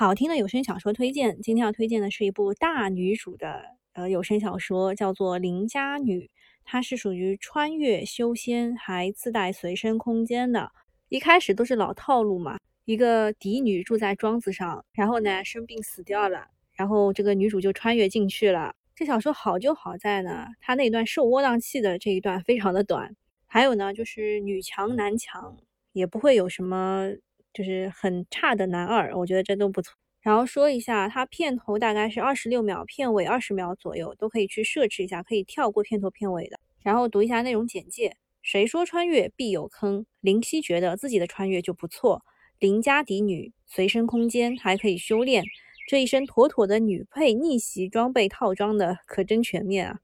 好听的有声小说推荐，今天要推荐的是一部大女主的呃有声小说，叫做《邻家女》，它是属于穿越修仙，还自带随身空间的。一开始都是老套路嘛，一个嫡女住在庄子上，然后呢生病死掉了，然后这个女主就穿越进去了。这小说好就好在呢，它那段受窝囊气的这一段非常的短，还有呢就是女强男强，也不会有什么。就是很差的男二，我觉得这都不错。然后说一下，它片头大概是二十六秒，片尾二十秒左右，都可以去设置一下，可以跳过片头片尾的。然后读一下内容简介：谁说穿越必有坑？林夕觉得自己的穿越就不错，邻家嫡女，随身空间还可以修炼，这一身妥妥的女配逆袭装备套装的，可真全面啊！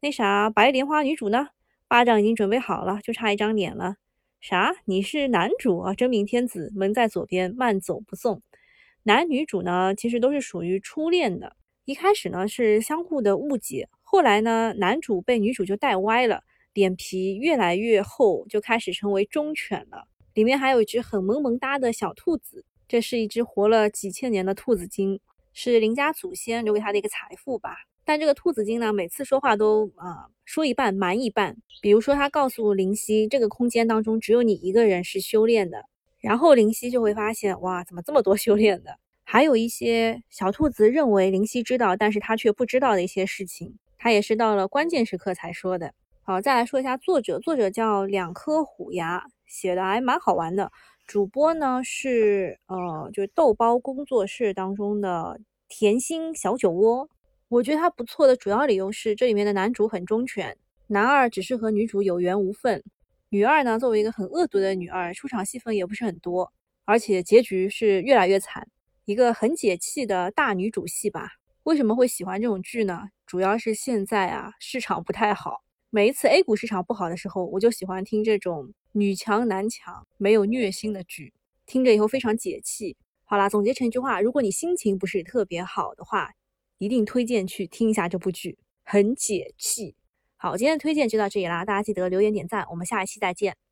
那啥，白莲花女主呢？巴掌已经准备好了，就差一张脸了。啥？你是男主啊？真命天子，门在左边，慢走不送。男女主呢，其实都是属于初恋的。一开始呢是相互的误解，后来呢男主被女主就带歪了，脸皮越来越厚，就开始成为忠犬了。里面还有一只很萌萌哒的小兔子，这是一只活了几千年的兔子精，是林家祖先留给他的一个财富吧。但这个兔子精呢，每次说话都啊。说一半瞒一半，比如说他告诉林夕，这个空间当中只有你一个人是修炼的，然后林夕就会发现，哇，怎么这么多修炼的？还有一些小兔子认为林夕知道，但是他却不知道的一些事情，他也是到了关键时刻才说的。好，再来说一下作者，作者叫两颗虎牙，写的还蛮好玩的。主播呢是呃，就是豆包工作室当中的甜心小酒窝。我觉得他不错的主要理由是，这里面的男主很忠犬，男二只是和女主有缘无分，女二呢作为一个很恶毒的女二，出场戏份也不是很多，而且结局是越来越惨，一个很解气的大女主戏吧。为什么会喜欢这种剧呢？主要是现在啊市场不太好，每一次 A 股市场不好的时候，我就喜欢听这种女强男强、没有虐心的剧，听着以后非常解气。好啦，总结成一句话：如果你心情不是特别好的话。一定推荐去听一下这部剧，很解气。好，今天的推荐就到这里啦，大家记得留言点赞，我们下一期再见。